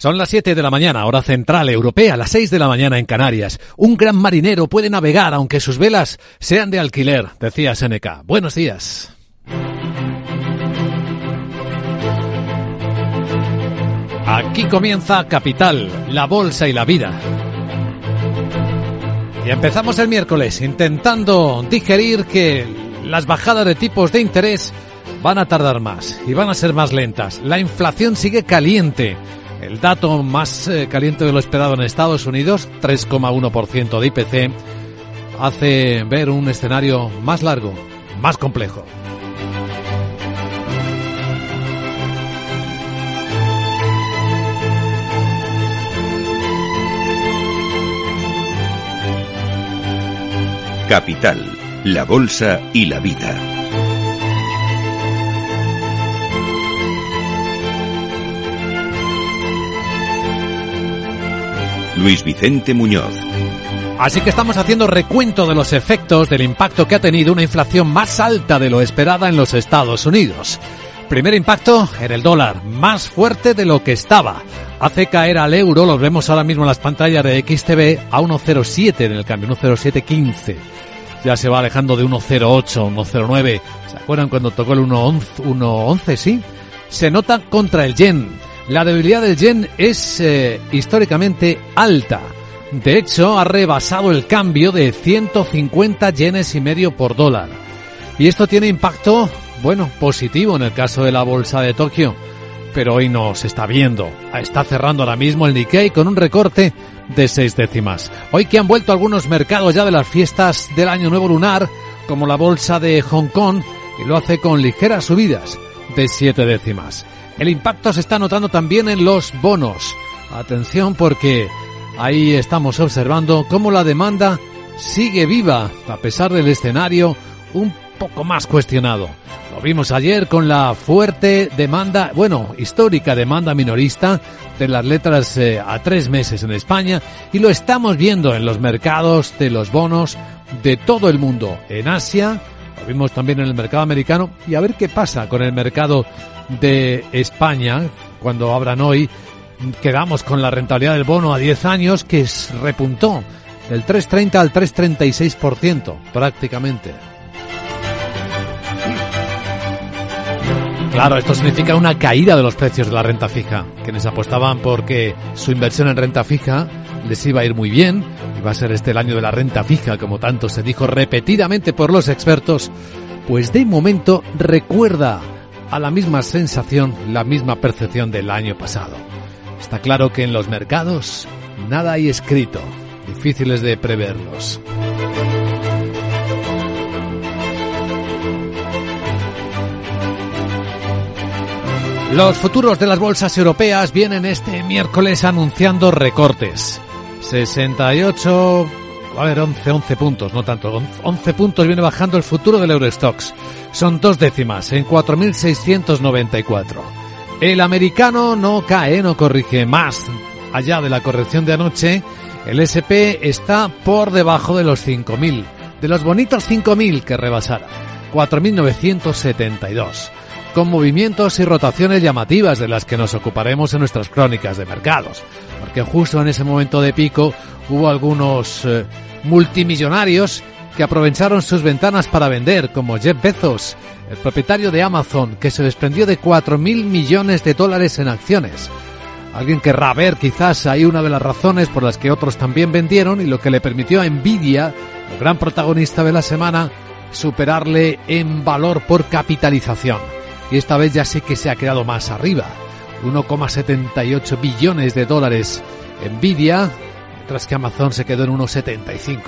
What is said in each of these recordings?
Son las 7 de la mañana, hora central europea, las 6 de la mañana en Canarias. Un gran marinero puede navegar aunque sus velas sean de alquiler, decía Seneca. Buenos días. Aquí comienza Capital, la bolsa y la vida. Y empezamos el miércoles intentando digerir que las bajadas de tipos de interés van a tardar más y van a ser más lentas. La inflación sigue caliente el dato más eh, caliente de lo esperado en Estados Unidos, 3,1% de IPC, hace ver un escenario más largo, más complejo. Capital, la Bolsa y la Vida. Luis Vicente Muñoz. Así que estamos haciendo recuento de los efectos del impacto que ha tenido una inflación más alta de lo esperada en los Estados Unidos. Primer impacto en el dólar, más fuerte de lo que estaba. Hace caer al euro, lo vemos ahora mismo en las pantallas de XTV, a 1.07 en el cambio, 1.0715. Ya se va alejando de 1.08, 1.09. ¿Se acuerdan cuando tocó el 1.11? 1.11, sí. Se nota contra el yen la debilidad del yen es eh, históricamente alta. De hecho, ha rebasado el cambio de 150 yenes y medio por dólar. Y esto tiene impacto, bueno, positivo en el caso de la bolsa de Tokio. Pero hoy no se está viendo. Está cerrando ahora mismo el Nikkei con un recorte de seis décimas. Hoy que han vuelto algunos mercados ya de las fiestas del Año Nuevo Lunar, como la bolsa de Hong Kong, y lo hace con ligeras subidas de siete décimas. El impacto se está notando también en los bonos. Atención porque ahí estamos observando cómo la demanda sigue viva a pesar del escenario un poco más cuestionado. Lo vimos ayer con la fuerte demanda, bueno, histórica demanda minorista de las letras eh, a tres meses en España y lo estamos viendo en los mercados de los bonos de todo el mundo, en Asia, lo vimos también en el mercado americano y a ver qué pasa con el mercado de España cuando abran hoy. Quedamos con la rentabilidad del bono a 10 años que repuntó del 3,30 al 3,36% prácticamente. Claro, esto significa una caída de los precios de la renta fija. Quienes apostaban porque su inversión en renta fija les iba a ir muy bien, iba a ser este el año de la renta fija, como tanto se dijo repetidamente por los expertos, pues de momento recuerda a la misma sensación, la misma percepción del año pasado. Está claro que en los mercados nada hay escrito, difíciles de preverlos. Los futuros de las bolsas europeas vienen este miércoles anunciando recortes. 68, a ver, 11, 11 puntos, no tanto, 11 puntos viene bajando el futuro del Eurostox. Son dos décimas en 4.694. El americano no cae, no corrige más. Allá de la corrección de anoche, el SP está por debajo de los 5.000, de los bonitos 5.000 que rebasara. 4.972 con movimientos y rotaciones llamativas de las que nos ocuparemos en nuestras crónicas de mercados, porque justo en ese momento de pico hubo algunos eh, multimillonarios que aprovecharon sus ventanas para vender, como Jeff Bezos, el propietario de Amazon, que se desprendió de 4.000 millones de dólares en acciones. Alguien querrá ver quizás ahí una de las razones por las que otros también vendieron y lo que le permitió a Nvidia, el gran protagonista de la semana, superarle en valor por capitalización y esta vez ya sé que se ha quedado más arriba. 1,78 billones de dólares Nvidia, mientras que Amazon se quedó en 1,75.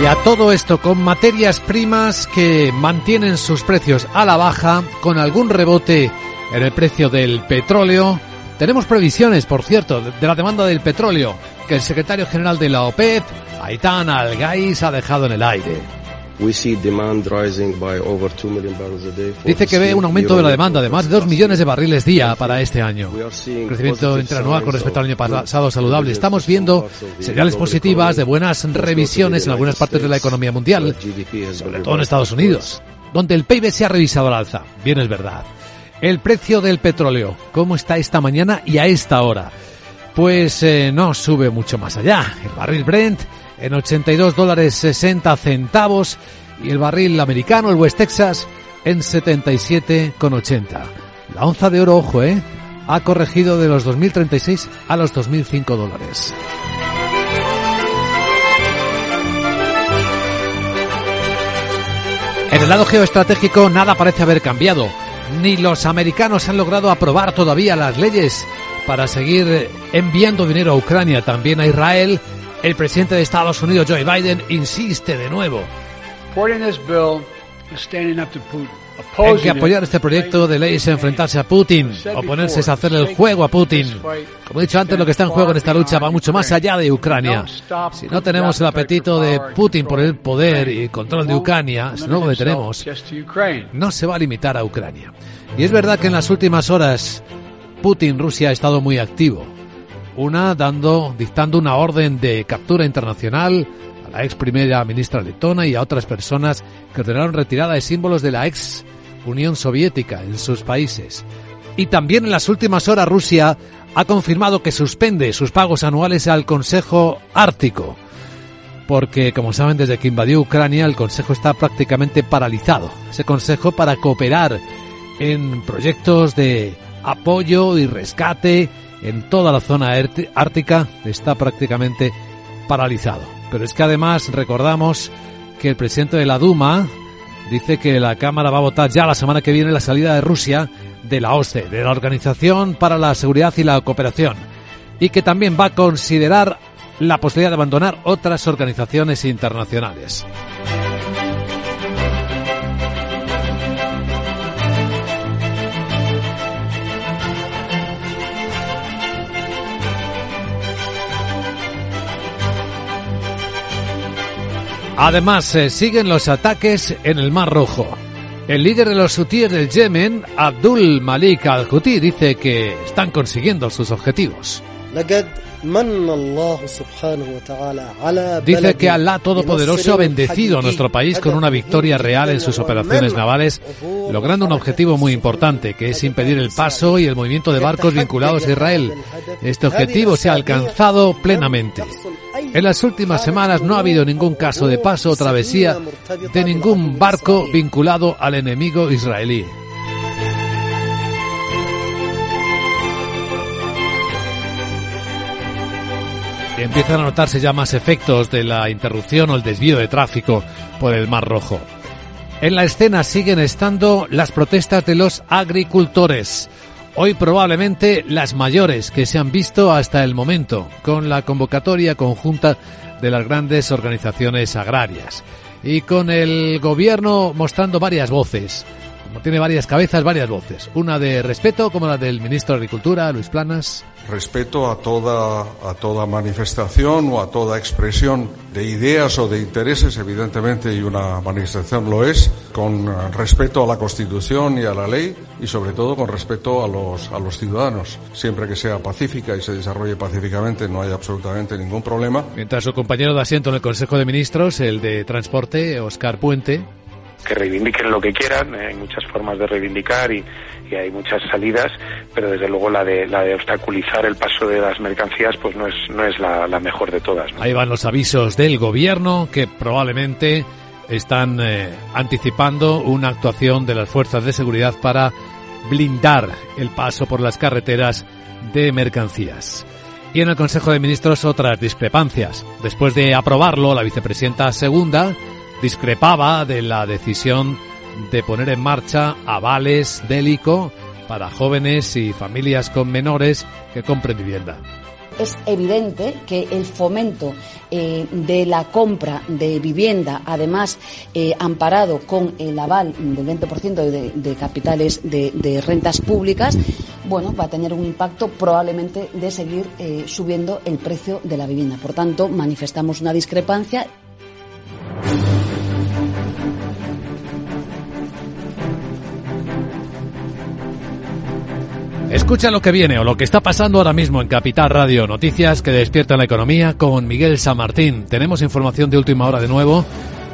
Y a todo esto con materias primas que mantienen sus precios a la baja, con algún rebote en el precio del petróleo, tenemos previsiones, por cierto, de la demanda del petróleo que el secretario general de la OPEP, Aitan Al-Gais, ha dejado en el aire. Dice que ve un aumento de la demanda de más de 2 millones de barriles día para este año. Crecimiento interanual con respecto al año pasado saludable. Estamos viendo señales positivas de buenas revisiones en algunas partes de la economía mundial, sobre todo en Estados Unidos, donde el PIB se ha revisado al alza. Bien es verdad. El precio del petróleo, ¿cómo está esta mañana y a esta hora? Pues eh, no sube mucho más allá. El barril Brent en 82 dólares 60 centavos y el barril americano, el West Texas, en 77,80. La onza de oro, ojo, ¿eh? Ha corregido de los 2.036 a los 2.005 dólares. En el lado geoestratégico nada parece haber cambiado. Ni los americanos han logrado aprobar todavía las leyes para seguir enviando dinero a Ucrania, también a Israel. El presidente de Estados Unidos, Joe Biden, insiste de nuevo en que apoyar este proyecto de ley es enfrentarse a Putin, oponerse es hacerle el juego a Putin. Como he dicho antes, lo que está en juego en esta lucha va mucho más allá de Ucrania. Si no tenemos el apetito de Putin por el poder y control de Ucrania, si no lo detenemos, no se va a limitar a Ucrania. Y es verdad que en las últimas horas Putin, Rusia, ha estado muy activo. Una dando, dictando una orden de captura internacional la ex primera ministra letona y a otras personas que ordenaron retirada de símbolos de la ex Unión Soviética en sus países. Y también en las últimas horas Rusia ha confirmado que suspende sus pagos anuales al Consejo Ártico, porque como saben desde que invadió Ucrania el Consejo está prácticamente paralizado. Ese Consejo para cooperar en proyectos de apoyo y rescate en toda la zona ártica está prácticamente paralizado. Pero es que además recordamos que el presidente de la Duma dice que la Cámara va a votar ya la semana que viene la salida de Rusia de la OSCE, de la Organización para la Seguridad y la Cooperación, y que también va a considerar la posibilidad de abandonar otras organizaciones internacionales. Además, eh, siguen los ataques en el Mar Rojo. El líder de los hutíes del Yemen, Abdul Malik al-Houthi, dice que están consiguiendo sus objetivos. Dice que Alá Todopoderoso ha bendecido a nuestro país con una victoria real en sus operaciones navales, logrando un objetivo muy importante, que es impedir el paso y el movimiento de barcos vinculados a Israel. Este objetivo se ha alcanzado plenamente. En las últimas semanas no ha habido ningún caso de paso o travesía de ningún barco vinculado al enemigo israelí. Empiezan a notarse ya más efectos de la interrupción o el desvío de tráfico por el Mar Rojo. En la escena siguen estando las protestas de los agricultores. Hoy probablemente las mayores que se han visto hasta el momento, con la convocatoria conjunta de las grandes organizaciones agrarias y con el gobierno mostrando varias voces. Como tiene varias cabezas, varias voces. Una de respeto, como la del ministro de Agricultura, Luis Planas, respeto a toda, a toda manifestación o a toda expresión de ideas o de intereses, evidentemente, y una manifestación lo es, con respeto a la Constitución y a la ley y sobre todo con respeto a los, a los ciudadanos. Siempre que sea pacífica y se desarrolle pacíficamente no hay absolutamente ningún problema. Mientras su compañero de asiento en el Consejo de Ministros, el de Transporte, Oscar Puente, que reivindiquen lo que quieran, hay muchas formas de reivindicar y, hay muchas salidas, pero desde luego la de, la de obstaculizar el paso de las mercancías pues no es, no es la, mejor de todas. Ahí van los avisos del gobierno que probablemente están eh, anticipando una actuación de las fuerzas de seguridad para blindar el paso por las carreteras de mercancías. Y en el Consejo de Ministros otras discrepancias. Después de aprobarlo, la vicepresidenta segunda discrepaba de la decisión de poner en marcha avales délico para jóvenes y familias con menores que compren vivienda es evidente que el fomento eh, de la compra de vivienda, además eh, amparado con el aval del 20% de, de, capitales de, rentas públicas, bueno, va a tener un impacto probablemente de seguir eh, subiendo el precio de la vivienda. Por tanto, manifestamos una discrepancia. Escucha lo que viene o lo que está pasando ahora mismo en Capital Radio. Noticias que despiertan la economía con Miguel San Martín. Tenemos información de última hora de nuevo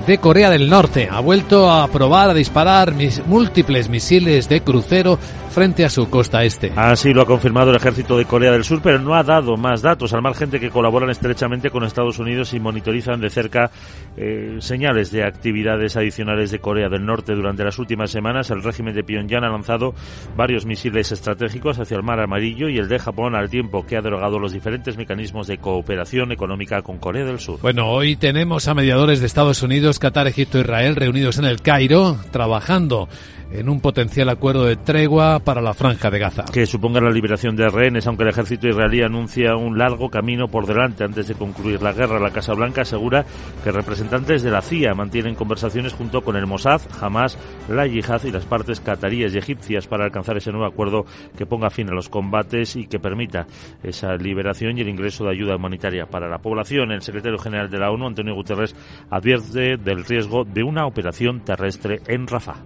de Corea del Norte. Ha vuelto a probar a disparar múltiples misiles de crucero frente a su costa este. Así lo ha confirmado el ejército de Corea del Sur, pero no ha dado más datos, al margen de que colaboran estrechamente con Estados Unidos y monitorizan de cerca eh, señales de actividades adicionales de Corea del Norte. Durante las últimas semanas, el régimen de Pyongyang ha lanzado varios misiles estratégicos hacia el Mar Amarillo y el de Japón al tiempo que ha derogado los diferentes mecanismos de cooperación económica con Corea del Sur. Bueno, hoy tenemos a mediadores de Estados Unidos, Qatar, Egipto e Israel reunidos en el Cairo, trabajando en un potencial acuerdo de tregua para la franja de Gaza. Que suponga la liberación de rehenes, aunque el ejército israelí anuncia un largo camino por delante antes de concluir la guerra. La Casa Blanca asegura que representantes de la CIA mantienen conversaciones junto con el Mossad, Hamas, la Yihad y las partes cataríes y egipcias para alcanzar ese nuevo acuerdo que ponga fin a los combates y que permita esa liberación y el ingreso de ayuda humanitaria para la población. El secretario general de la ONU, Antonio Guterres, advierte del riesgo de una operación terrestre en Rafah.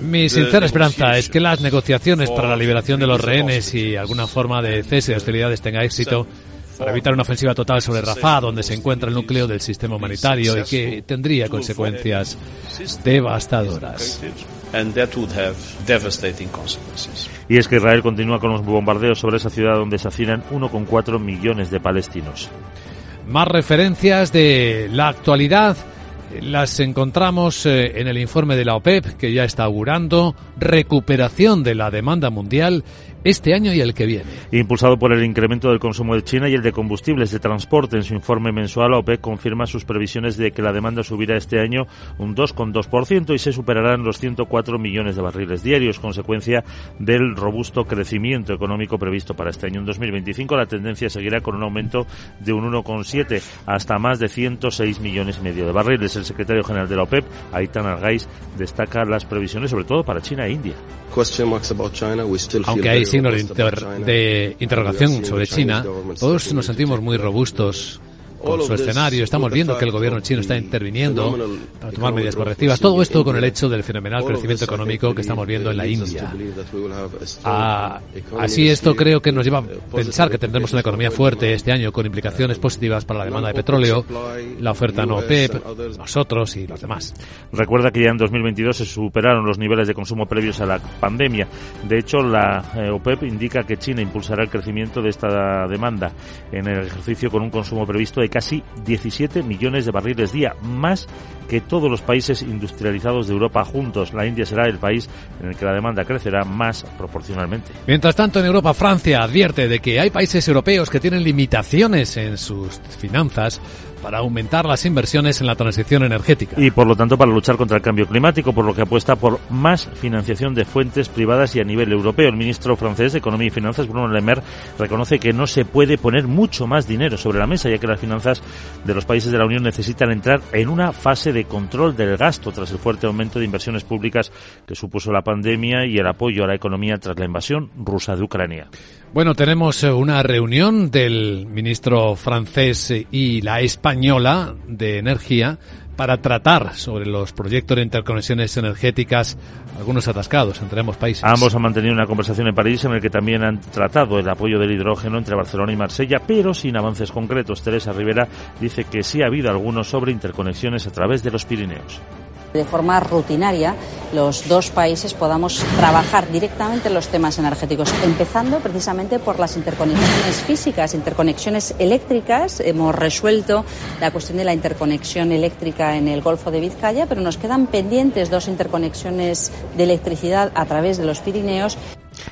Mi sincera esperanza es que las negociaciones para la liberación de los rehenes y alguna forma de cese de hostilidades tenga éxito para evitar una ofensiva total sobre Rafah, donde se encuentra el núcleo del sistema humanitario y que tendría consecuencias devastadoras. Y es que Israel continúa con los bombardeos sobre esa ciudad donde se hacinan 1,4 millones de palestinos. Más referencias de la actualidad las encontramos eh, en el informe de la OPEP, que ya está augurando recuperación de la demanda mundial este año y el que viene. Impulsado por el incremento del consumo de China y el de combustibles de transporte, en su informe mensual, la OPEC confirma sus previsiones de que la demanda subirá este año un 2,2% y se superarán los 104 millones de barriles diarios, consecuencia del robusto crecimiento económico previsto para este año. En 2025 la tendencia seguirá con un aumento de un 1,7 hasta más de 106 millones y medio de barriles. El secretario general de la OPEP, Aitan Argais, destaca las previsiones sobre todo para China e India. Aunque hay signos de interrogación sobre China, todos nos sentimos muy robustos con su escenario. Estamos viendo que el gobierno chino está interviniendo para tomar medidas correctivas. Todo esto con el hecho del fenomenal crecimiento económico que estamos viendo en la India. Ah, así esto creo que nos lleva a pensar que tendremos una economía fuerte este año con implicaciones positivas para la demanda de petróleo, la oferta no OPEP, nosotros y los demás. Recuerda que ya en 2022 se superaron los niveles de consumo previos a la pandemia. De hecho, la eh, OPEP indica que China impulsará el crecimiento de esta demanda en el ejercicio con un consumo previsto de casi 17 millones de barriles día, más que todos los países industrializados de Europa juntos. La India será el país en el que la demanda crecerá más proporcionalmente. Mientras tanto, en Europa, Francia advierte de que hay países europeos que tienen limitaciones en sus finanzas para aumentar las inversiones en la transición energética. Y por lo tanto para luchar contra el cambio climático, por lo que apuesta por más financiación de fuentes privadas y a nivel europeo. El ministro francés de Economía y Finanzas, Bruno Le Maire, reconoce que no se puede poner mucho más dinero sobre la mesa, ya que las finanzas de los países de la Unión necesitan entrar en una fase de control del gasto tras el fuerte aumento de inversiones públicas que supuso la pandemia y el apoyo a la economía tras la invasión rusa de Ucrania. Bueno, tenemos eh, una reunión del ministro francés y la española de Energía para tratar sobre los proyectos de interconexiones energéticas, algunos atascados entre ambos países. Ambos han mantenido una conversación en París en el que también han tratado el apoyo del hidrógeno entre Barcelona y Marsella, pero sin avances concretos. Teresa Rivera dice que sí ha habido algunos sobre interconexiones a través de los Pirineos de forma rutinaria los dos países podamos trabajar directamente en los temas energéticos, empezando precisamente por las interconexiones físicas, interconexiones eléctricas. Hemos resuelto la cuestión de la interconexión eléctrica en el Golfo de Vizcaya, pero nos quedan pendientes dos interconexiones de electricidad a través de los Pirineos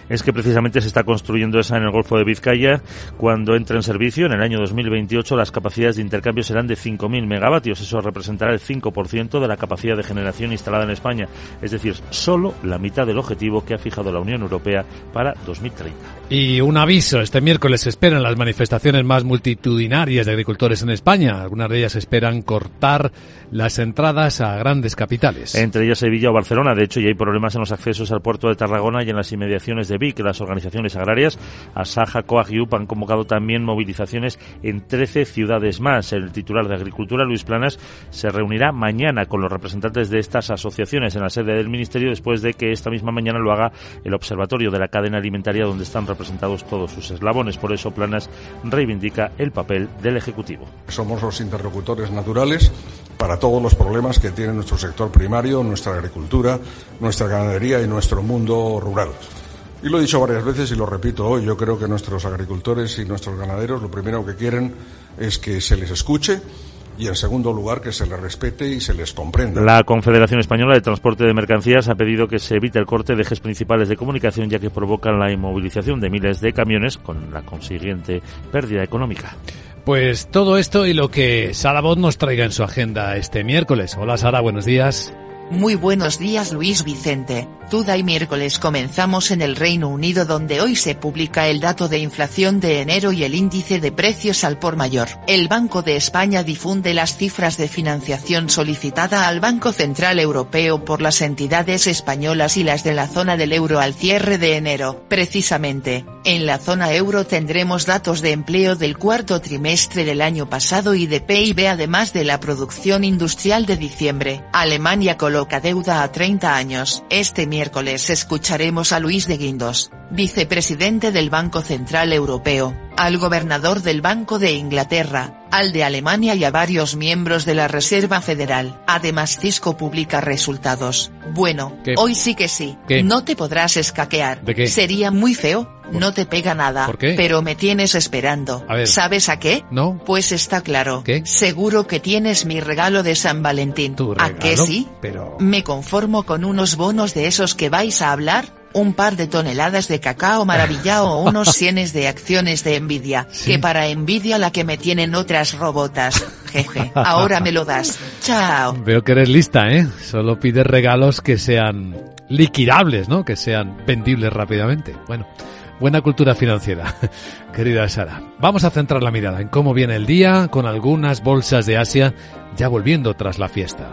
es que precisamente se está construyendo esa en el Golfo de Vizcaya. Cuando entre en servicio en el año 2028 las capacidades de intercambio serán de 5.000 megavatios. Eso representará el 5% de la capacidad de generación instalada en España. Es decir, solo la mitad del objetivo que ha fijado la Unión Europea para 2030. Y un aviso, este miércoles esperan las manifestaciones más multitudinarias de agricultores en España. Algunas de ellas esperan cortar las entradas a grandes capitales. Entre ellas Sevilla o Barcelona. De hecho, ya hay problemas en los accesos al puerto de Tarragona y en las inmediaciones de Vic. Las organizaciones agrarias, Asaja, Coag y han convocado también movilizaciones en 13 ciudades más. El titular de Agricultura, Luis Planas, se reunirá mañana con los representantes de estas asociaciones en la sede del Ministerio después de que esta misma mañana lo haga el Observatorio de la Cadena Alimentaria donde están representados todos sus eslabones. Por eso Planas reivindica el papel del Ejecutivo. Somos los interlocutores naturales para todos los problemas que tiene nuestro sector primario, nuestra agricultura, nuestra ganadería y nuestro mundo rural. Y lo he dicho varias veces y lo repito hoy, yo creo que nuestros agricultores y nuestros ganaderos lo primero que quieren es que se les escuche, y en segundo lugar que se les respete y se les comprenda. La Confederación Española de Transporte de Mercancías ha pedido que se evite el corte de ejes principales de comunicación ya que provocan la inmovilización de miles de camiones con la consiguiente pérdida económica. Pues todo esto y lo que Sara Bot nos traiga en su agenda este miércoles. Hola Sara, buenos días. Muy buenos días Luis Vicente. Tuda y miércoles comenzamos en el Reino Unido donde hoy se publica el dato de inflación de enero y el índice de precios al por mayor. El Banco de España difunde las cifras de financiación solicitada al Banco Central Europeo por las entidades españolas y las de la zona del euro al cierre de enero. Precisamente, en la zona euro tendremos datos de empleo del cuarto trimestre del año pasado y de PIB además de la producción industrial de diciembre. Alemania coloca deuda a 30 años. Este miércoles escucharemos a Luis de Guindos, vicepresidente del Banco Central Europeo, al gobernador del Banco de Inglaterra, al de Alemania y a varios miembros de la Reserva Federal. Además Cisco publica resultados. Bueno, ¿Qué? hoy sí que sí. ¿Qué? No te podrás escaquear. ¿De qué? Sería muy feo. No te pega nada. ¿Por qué? Pero me tienes esperando. A ver. ¿Sabes a qué? ¿No? Pues está claro. ¿Qué? Seguro que tienes mi regalo de San Valentín. ¿Tu ¿A qué sí? Pero- Me conformo con unos bonos de esos que vais a hablar, un par de toneladas de cacao maravillado o unos cienes de acciones de envidia, Sí. que para envidia la que me tienen otras robotas. Jeje, ahora me lo das. Chao. Veo que eres lista, ¿eh? Solo pides regalos que sean liquidables, ¿no? Que sean vendibles rápidamente. Bueno, buena cultura financiera, querida Sara. Vamos a centrar la mirada en cómo viene el día con algunas bolsas de Asia ya volviendo tras la fiesta.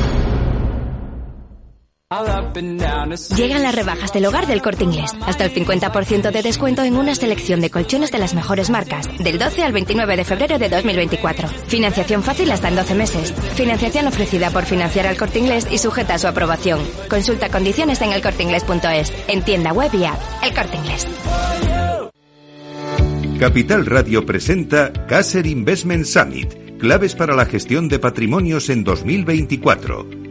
Llegan las rebajas del hogar del corte inglés. Hasta el 50% de descuento en una selección de colchones de las mejores marcas. Del 12 al 29 de febrero de 2024. Financiación fácil hasta en 12 meses. Financiación ofrecida por financiar al corte inglés y sujeta a su aprobación. Consulta condiciones en elcorteinglés.es. En tienda web y app. El corte inglés. Capital Radio presenta Caser Investment Summit, claves para la gestión de patrimonios en 2024.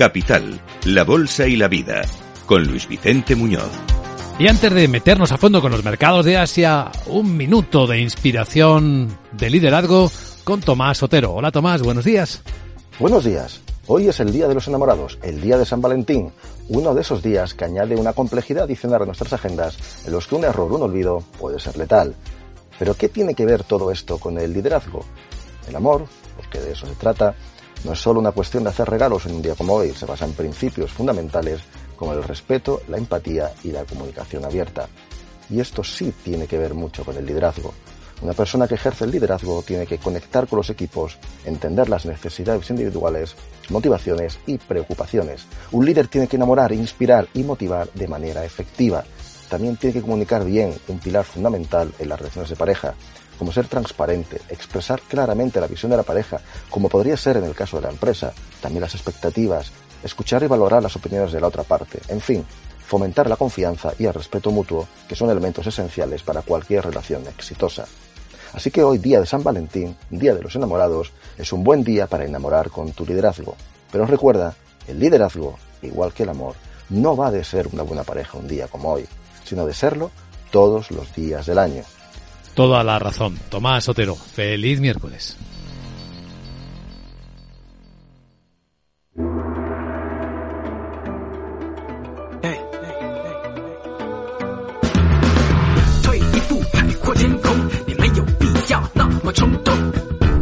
Capital, la Bolsa y la Vida, con Luis Vicente Muñoz. Y antes de meternos a fondo con los mercados de Asia, un minuto de inspiración, de liderazgo con Tomás Otero. Hola Tomás, buenos días. Buenos días. Hoy es el Día de los Enamorados, el Día de San Valentín, uno de esos días que añade una complejidad adicional a nuestras agendas en los que un error o un olvido puede ser letal. Pero ¿qué tiene que ver todo esto con el liderazgo? El amor, porque de eso se trata, no es solo una cuestión de hacer regalos en un día como hoy, se basa en principios fundamentales como el respeto, la empatía y la comunicación abierta. Y esto sí tiene que ver mucho con el liderazgo. Una persona que ejerce el liderazgo tiene que conectar con los equipos, entender las necesidades individuales, motivaciones y preocupaciones. Un líder tiene que enamorar, inspirar y motivar de manera efectiva. También tiene que comunicar bien, un pilar fundamental en las relaciones de pareja, como ser transparente, expresar claramente la visión de la pareja, como podría ser en el caso de la empresa, también las expectativas, escuchar y valorar las opiniones de la otra parte, en fin, fomentar la confianza y el respeto mutuo, que son elementos esenciales para cualquier relación exitosa. Así que hoy, día de San Valentín, día de los enamorados, es un buen día para enamorar con tu liderazgo. Pero recuerda, el liderazgo, igual que el amor, no va de ser una buena pareja un día como hoy, sino de serlo todos los días del año. Toda la razón. Tomás Otero, feliz miércoles.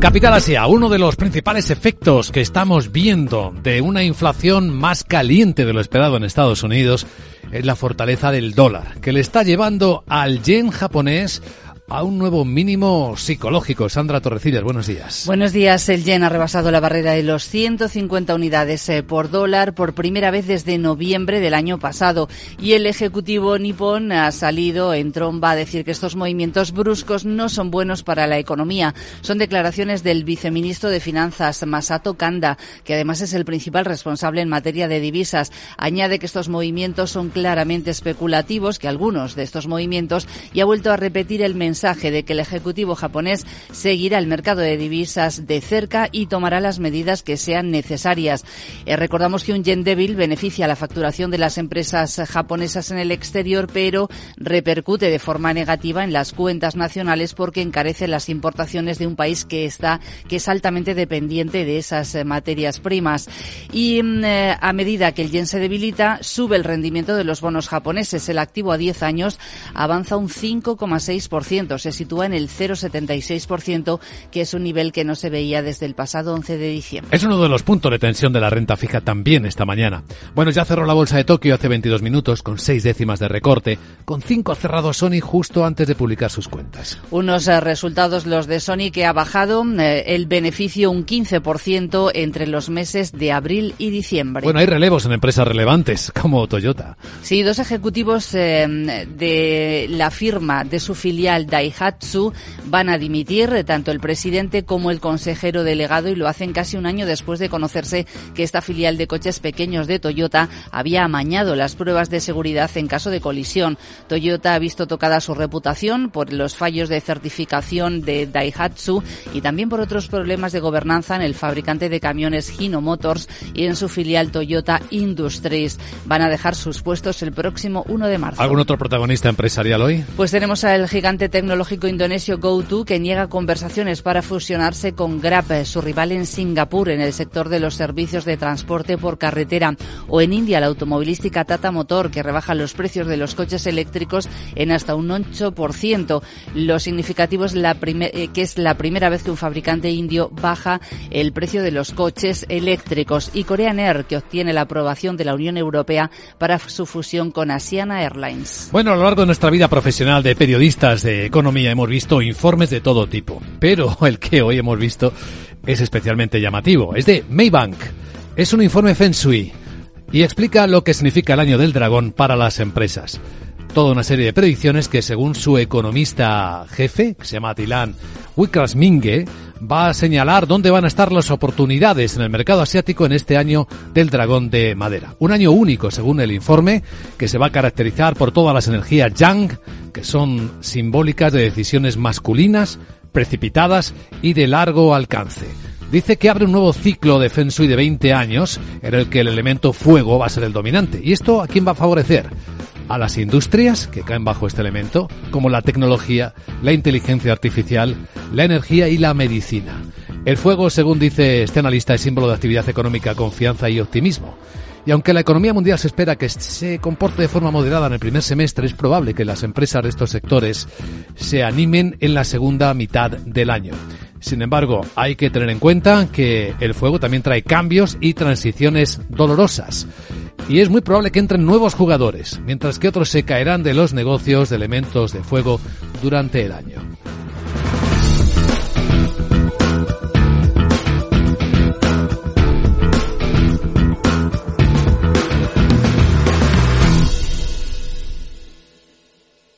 Capital Asia, uno de los principales efectos que estamos viendo de una inflación más caliente de lo esperado en Estados Unidos es la fortaleza del dólar, que le está llevando al yen japonés a un nuevo mínimo psicológico. Sandra Torrecillas, buenos días. Buenos días. El yen ha rebasado la barrera de los 150 unidades eh, por dólar por primera vez desde noviembre del año pasado. Y el ejecutivo nipón ha salido en tromba a decir que estos movimientos bruscos no son buenos para la economía. Son declaraciones del viceministro de Finanzas, Masato Kanda, que además es el principal responsable en materia de divisas. Añade que estos movimientos son claramente especulativos, que algunos de estos movimientos, y ha vuelto a repetir el mensaje mensaje de que el Ejecutivo japonés seguirá el mercado de divisas de cerca y tomará las medidas que sean necesarias. Eh, recordamos que un yen débil beneficia la facturación de las empresas japonesas en el exterior, pero repercute de forma negativa en las cuentas nacionales porque encarece las importaciones de un país que está que es altamente dependiente de esas eh, materias primas. Y mm, eh, a medida que el yen se debilita, sube el rendimiento de los bonos japoneses. El activo a 10 años avanza un 5,6% se sitúa en el 0,76%, que es un nivel que no se veía desde el pasado 11 de diciembre. Es uno de los puntos de tensión de la renta fija también esta mañana. Bueno, ya cerró la bolsa de Tokio hace 22 minutos con seis décimas de recorte, con cinco cerrados Sony justo antes de publicar sus cuentas. Unos eh, resultados los de Sony que ha bajado eh, el beneficio un 15% entre los meses de abril y diciembre. Bueno, hay relevos en empresas relevantes como Toyota. Sí, dos ejecutivos eh, de la firma de su filial Daihatsu van a dimitir tanto el presidente como el consejero delegado y lo hacen casi un año después de conocerse que esta filial de coches pequeños de Toyota había amañado las pruebas de seguridad en caso de colisión. Toyota ha visto tocada su reputación por los fallos de certificación de Daihatsu y también por otros problemas de gobernanza en el fabricante de camiones Hino Motors y en su filial Toyota Industries. Van a dejar sus puestos el próximo 1 de marzo. ¿Algún otro protagonista empresarial hoy? Pues tenemos al gigante tecnológico indonesio GoTo que niega conversaciones para fusionarse con Grab, su rival en Singapur en el sector de los servicios de transporte por carretera, o en India la automovilística Tata Motor que rebaja los precios de los coches eléctricos en hasta un 8%. Lo significativo es la eh, que es la primera vez que un fabricante indio baja el precio de los coches eléctricos y Korean Air que obtiene la aprobación de la Unión Europea para su fusión con Asiana Airlines. Bueno, a lo largo de nuestra vida profesional de periodistas de economía hemos visto informes de todo tipo, pero el que hoy hemos visto es especialmente llamativo. Es de Maybank. Es un informe Feng Shui y explica lo que significa el año del dragón para las empresas. Toda una serie de predicciones que según su economista jefe, que se llama Tilan Wikrasminge, va a señalar dónde van a estar las oportunidades en el mercado asiático en este año del dragón de madera. Un año único, según el informe, que se va a caracterizar por todas las energías yang, que son simbólicas de decisiones masculinas, precipitadas y de largo alcance. Dice que abre un nuevo ciclo de Feng Shui de 20 años en el que el elemento fuego va a ser el dominante. ¿Y esto a quién va a favorecer? a las industrias que caen bajo este elemento, como la tecnología, la inteligencia artificial, la energía y la medicina. El fuego, según dice este analista, es símbolo de actividad económica, confianza y optimismo. Y aunque la economía mundial se espera que se comporte de forma moderada en el primer semestre, es probable que las empresas de estos sectores se animen en la segunda mitad del año. Sin embargo, hay que tener en cuenta que el fuego también trae cambios y transiciones dolorosas y es muy probable que entren nuevos jugadores, mientras que otros se caerán de los negocios de elementos de fuego durante el año.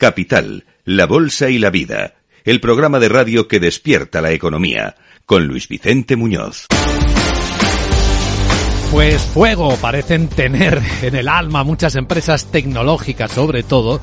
Capital, la Bolsa y la Vida, el programa de radio que despierta la economía, con Luis Vicente Muñoz. Pues fuego parecen tener en el alma muchas empresas tecnológicas sobre todo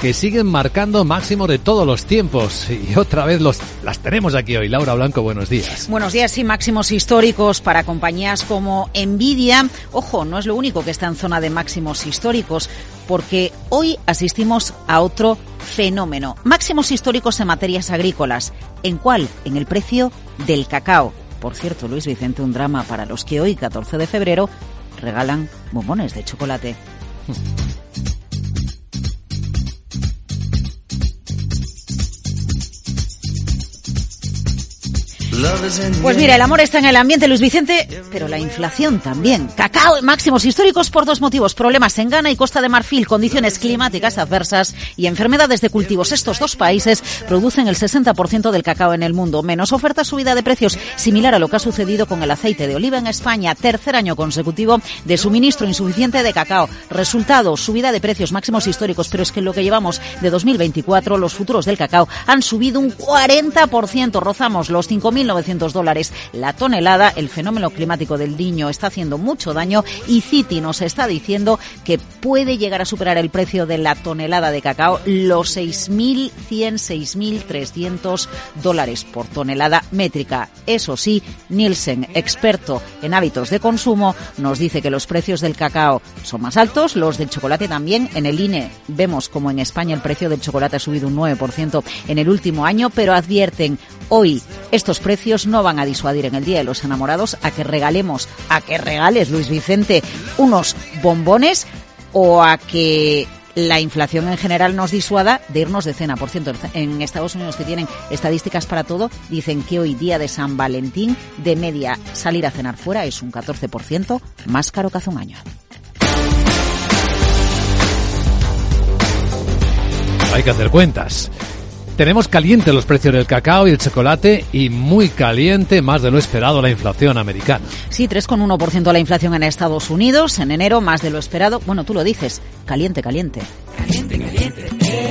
que siguen marcando máximo de todos los tiempos. Y otra vez los, las tenemos aquí hoy. Laura Blanco, buenos días. Buenos días, sí, máximos históricos para compañías como Nvidia. Ojo, no es lo único que está en zona de máximos históricos, porque hoy asistimos a otro fenómeno. Máximos históricos en materias agrícolas. ¿En cuál? En el precio del cacao. Por cierto, Luis Vicente, un drama para los que hoy, 14 de febrero, regalan bombones de chocolate. Pues mira, el amor está en el ambiente, Luis Vicente, pero la inflación también. Cacao máximos históricos por dos motivos. Problemas en Ghana y Costa de Marfil, condiciones climáticas adversas y enfermedades de cultivos. Estos dos países producen el 60% del cacao en el mundo. Menos oferta, subida de precios, similar a lo que ha sucedido con el aceite de oliva en España. Tercer año consecutivo de suministro insuficiente de cacao. Resultado, subida de precios máximos históricos. Pero es que en lo que llevamos de 2024, los futuros del cacao han subido un 40%. Rozamos los 5.000 1.900 dólares la tonelada. El fenómeno climático del niño está haciendo mucho daño y Citi nos está diciendo que puede llegar a superar el precio de la tonelada de cacao los 6.100, 6.300 dólares por tonelada métrica. Eso sí, Nielsen, experto en hábitos de consumo, nos dice que los precios del cacao son más altos, los del chocolate también. En el INE vemos como en España el precio del chocolate ha subido un 9% en el último año, pero advierten hoy estos precios no van a disuadir en el Día de los Enamorados a que regalemos, a que regales, Luis Vicente, unos bombones o a que la inflación en general nos disuada de irnos de cena. Por cierto, en Estados Unidos que tienen estadísticas para todo, dicen que hoy día de San Valentín, de media, salir a cenar fuera es un 14% más caro que hace un año. Hay que hacer cuentas. Tenemos caliente los precios del cacao y el chocolate y muy caliente, más de lo esperado, la inflación americana. Sí, 3,1% la inflación en Estados Unidos. En enero, más de lo esperado. Bueno, tú lo dices, caliente, caliente. Caliente, caliente. caliente,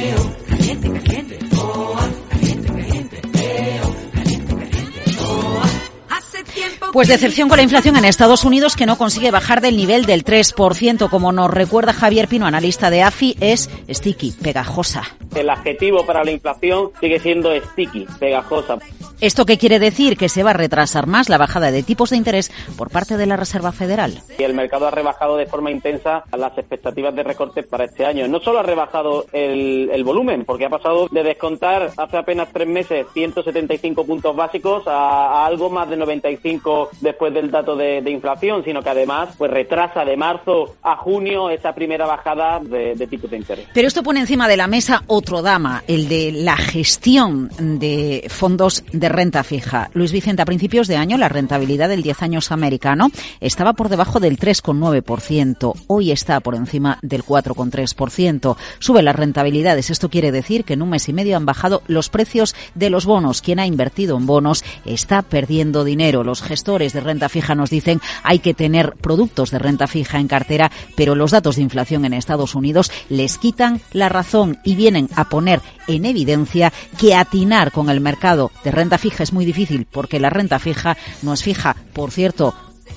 Pues decepción con la inflación en Estados Unidos que no consigue bajar del nivel del 3%. Como nos recuerda Javier Pino, analista de AFI, es sticky, pegajosa. El adjetivo para la inflación sigue siendo sticky, pegajosa. ¿Esto qué quiere decir? Que se va a retrasar más la bajada de tipos de interés por parte de la Reserva Federal. El mercado ha rebajado de forma intensa las expectativas de recortes para este año. No solo ha rebajado el, el volumen, porque ha pasado de descontar hace apenas tres meses 175 puntos básicos a, a algo más de 95 después del dato de, de, inflación, sino que además pues retrasa de marzo a junio esa primera bajada de, de tipos de interés. Pero esto pone encima de la mesa otro dama, el de la gestión de fondos de renta fija. Luis Vicente, a principios de año la rentabilidad del 10 años americano estaba por debajo del 3,9%. Hoy está por encima del 4,3%. Sube las rentabilidades. Esto quiere decir que en un mes y medio han bajado los precios de los bonos. Quien ha invertido en bonos está perdiendo dinero. Los gestores de renta fija nos dicen hay que tener productos de renta fija en cartera, pero los datos de inflación en Estados Unidos les quitan la razón y vienen a poner en evidencia que atinar con el mercado de renta fija es muy difícil porque la renta fija no es fija. Por cierto,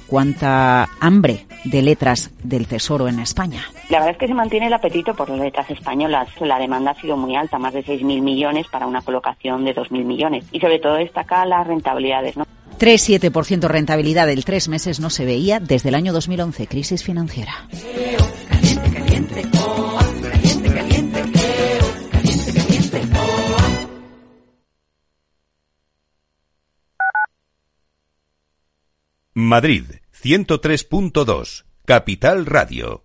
cuánta hambre de letras del Tesoro en España. La verdad es que se mantiene el apetito por las letras españolas. La demanda ha sido muy alta, más de 6.000 millones para una colocación de 2.000 millones. Y sobre todo destaca las rentabilidades. ¿no? 3,7% rentabilidad del tres meses no se veía desde el año 2011, crisis financiera. Madrid, 103.2, Capital Radio.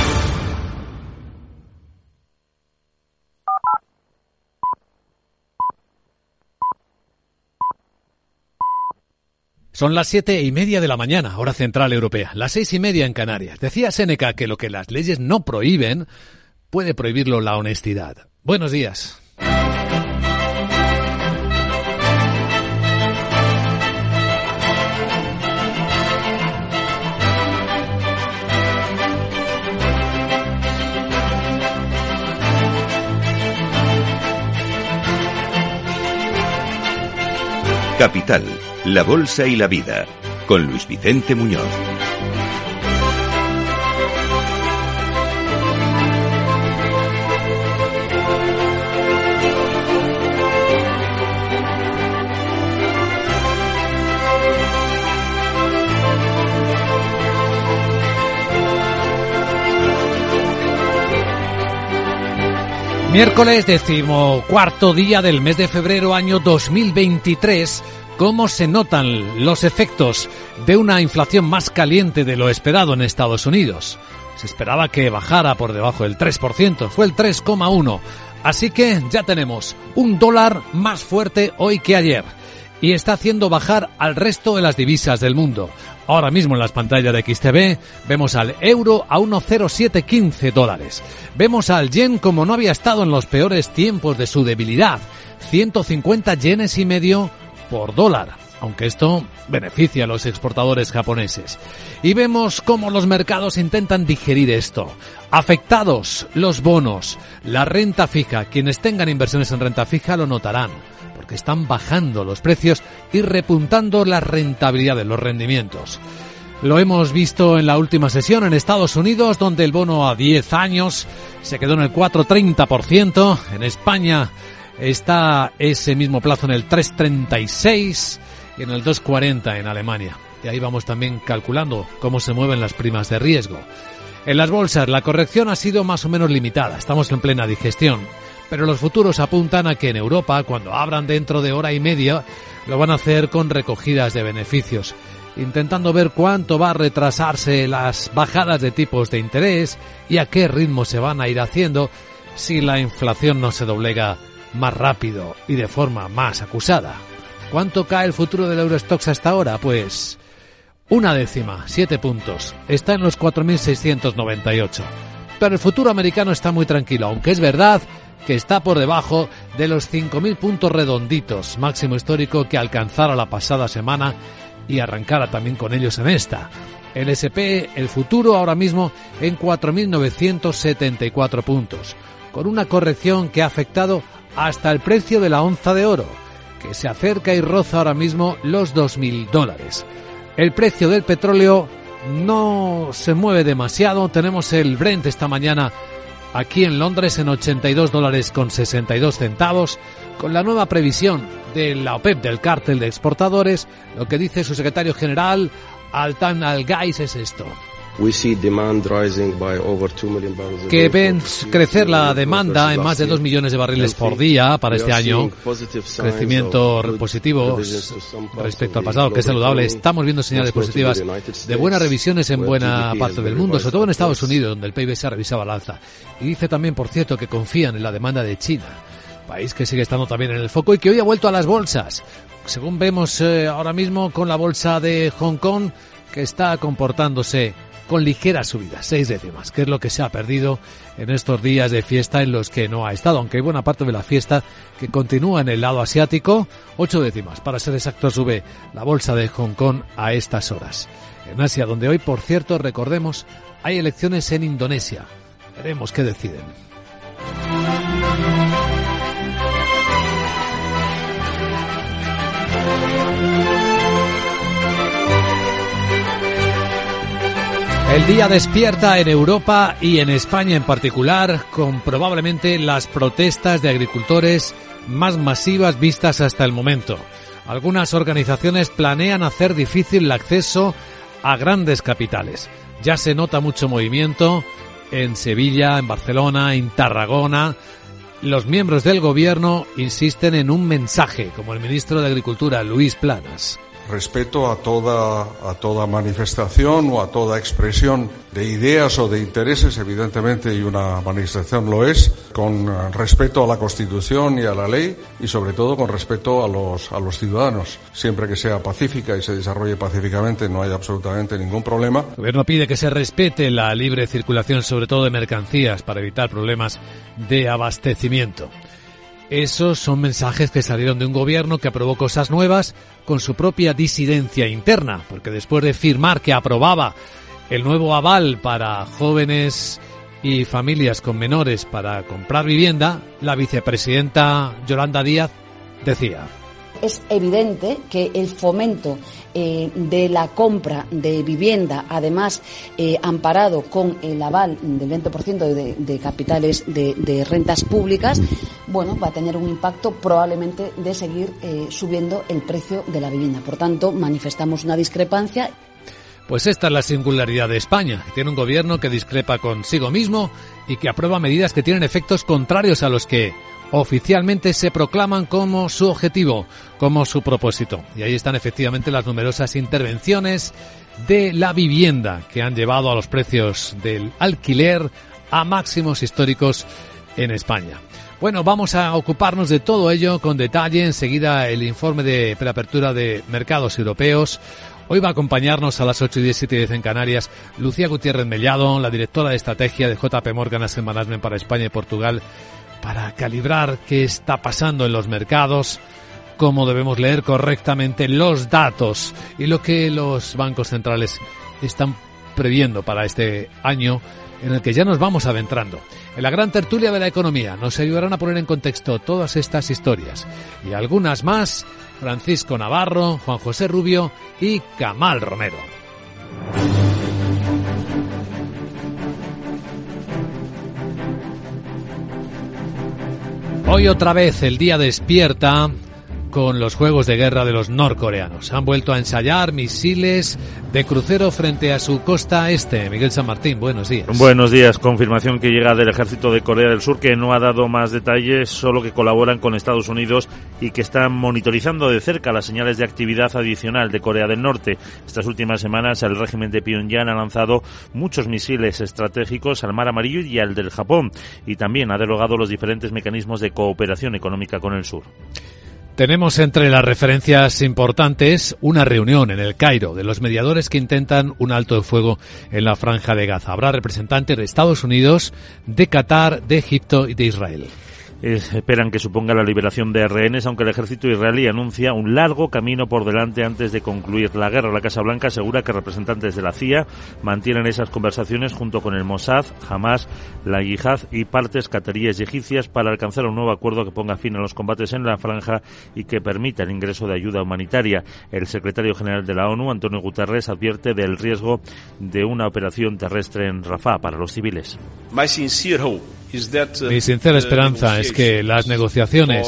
Son las siete y media de la mañana, hora central europea, las seis y media en Canarias. Decía Seneca que lo que las leyes no prohíben, puede prohibirlo la honestidad. Buenos días. Capital, la Bolsa y la Vida, con Luis Vicente Muñoz. Miércoles decimocuarto día del mes de febrero año 2023. ¿Cómo se notan los efectos de una inflación más caliente de lo esperado en Estados Unidos? Se esperaba que bajara por debajo del 3%, fue el 3,1%. Así que ya tenemos un dólar más fuerte hoy que ayer y está haciendo bajar al resto de las divisas del mundo. Ahora mismo en las pantallas de XTV vemos al euro a 1,0715 dólares. Vemos al yen como no había estado en los peores tiempos de su debilidad, 150 yenes y medio por dólar, aunque esto beneficia a los exportadores japoneses. Y vemos cómo los mercados intentan digerir esto. Afectados los bonos, la renta fija, quienes tengan inversiones en renta fija lo notarán porque están bajando los precios y repuntando la rentabilidad de los rendimientos. Lo hemos visto en la última sesión en Estados Unidos, donde el bono a 10 años se quedó en el 4,30%. En España está ese mismo plazo en el 3,36% y en el 2,40% en Alemania. Y ahí vamos también calculando cómo se mueven las primas de riesgo. En las bolsas la corrección ha sido más o menos limitada. Estamos en plena digestión pero los futuros apuntan a que en Europa, cuando abran dentro de hora y media, lo van a hacer con recogidas de beneficios, intentando ver cuánto va a retrasarse las bajadas de tipos de interés y a qué ritmo se van a ir haciendo si la inflación no se doblega más rápido y de forma más acusada. ¿Cuánto cae el futuro del Eurostox hasta ahora? Pues una décima, siete puntos. Está en los 4.698. Pero el futuro americano está muy tranquilo, aunque es verdad que está por debajo de los 5.000 puntos redonditos, máximo histórico que alcanzara la pasada semana y arrancara también con ellos en esta. El SP, el futuro ahora mismo en 4.974 puntos, con una corrección que ha afectado hasta el precio de la onza de oro, que se acerca y roza ahora mismo los 2.000 dólares. El precio del petróleo no se mueve demasiado, tenemos el Brent esta mañana aquí en Londres en 82 dólares con 62 centavos, con la nueva previsión de la OPEP del cártel de exportadores, lo que dice su secretario general Altan Al-Gais es esto. Que ven crecer la demanda en más de 2 millones de barriles por día para este año. Crecimiento positivo respecto al pasado, que es saludable. Estamos viendo señales positivas de buenas revisiones en buena parte del mundo, sobre todo en Estados Unidos, donde el PIB se ha revisado al alza. Y dice también, por cierto, que confían en la demanda de China país que sigue estando también en el foco y que hoy ha vuelto a las bolsas. Según vemos eh, ahora mismo con la bolsa de Hong Kong, que está comportándose con ligeras subidas, seis décimas, que es lo que se ha perdido en estos días de fiesta en los que no ha estado, aunque hay buena parte de la fiesta que continúa en el lado asiático, ocho décimas, para ser exacto, sube la bolsa de Hong Kong a estas horas. En Asia, donde hoy, por cierto, recordemos, hay elecciones en Indonesia. Veremos qué deciden. El día despierta en Europa y en España en particular con probablemente las protestas de agricultores más masivas vistas hasta el momento. Algunas organizaciones planean hacer difícil el acceso a grandes capitales. Ya se nota mucho movimiento en Sevilla, en Barcelona, en Tarragona. Los miembros del gobierno insisten en un mensaje, como el ministro de Agricultura, Luis Planas respeto a toda, a toda manifestación o a toda expresión de ideas o de intereses, evidentemente, y una manifestación lo es, con respeto a la Constitución y a la ley y sobre todo con respeto a los, a los ciudadanos. Siempre que sea pacífica y se desarrolle pacíficamente no hay absolutamente ningún problema. El gobierno pide que se respete la libre circulación, sobre todo de mercancías, para evitar problemas de abastecimiento. Esos son mensajes que salieron de un gobierno que aprobó cosas nuevas con su propia disidencia interna, porque después de firmar que aprobaba el nuevo aval para jóvenes y familias con menores para comprar vivienda, la vicepresidenta Yolanda Díaz decía. Es evidente que el fomento eh, de la compra de vivienda, además eh, amparado con el aval del 20% de, de, capitales de, rentas públicas, bueno, va a tener un impacto probablemente de seguir eh, subiendo el precio de la vivienda. Por tanto, manifestamos una discrepancia. Pues esta es la singularidad de España. Tiene un gobierno que discrepa consigo mismo y que aprueba medidas que tienen efectos contrarios a los que oficialmente se proclaman como su objetivo, como su propósito. Y ahí están efectivamente las numerosas intervenciones de la vivienda que han llevado a los precios del alquiler a máximos históricos en España. Bueno, vamos a ocuparnos de todo ello con detalle. Enseguida el informe de preapertura de mercados europeos. Hoy va a acompañarnos a las 8 y 10, y 10 en Canarias Lucía Gutiérrez Mellado, la directora de estrategia de JP Morgan Asset Management para España y Portugal para calibrar qué está pasando en los mercados, cómo debemos leer correctamente los datos y lo que los bancos centrales están previendo para este año en el que ya nos vamos adentrando. En la gran tertulia de la economía nos ayudarán a poner en contexto todas estas historias y algunas más Francisco Navarro, Juan José Rubio y Camal Romero. Hoy otra vez el día despierta con los juegos de guerra de los norcoreanos. Han vuelto a ensayar misiles de crucero frente a su costa este. Miguel San Martín, buenos días. Buenos días. Confirmación que llega del ejército de Corea del Sur que no ha dado más detalles, solo que colaboran con Estados Unidos y que están monitorizando de cerca las señales de actividad adicional de Corea del Norte. Estas últimas semanas el régimen de Pyongyang ha lanzado muchos misiles estratégicos al Mar Amarillo y al del Japón y también ha derogado los diferentes mecanismos de cooperación económica con el sur. Tenemos entre las referencias importantes una reunión en el Cairo de los mediadores que intentan un alto de fuego en la franja de Gaza. Habrá representantes de Estados Unidos, de Qatar, de Egipto y de Israel esperan que suponga la liberación de rehenes, aunque el ejército israelí anuncia un largo camino por delante antes de concluir la guerra. La Casa Blanca asegura que representantes de la CIA mantienen esas conversaciones junto con el Mossad, Hamas, la Yihad y partes cataríes y egipcias para alcanzar un nuevo acuerdo que ponga fin a los combates en la franja y que permita el ingreso de ayuda humanitaria. El secretario general de la ONU, Antonio Guterres, advierte del riesgo de una operación terrestre en Rafah para los civiles. Mi sincera esperanza es que las negociaciones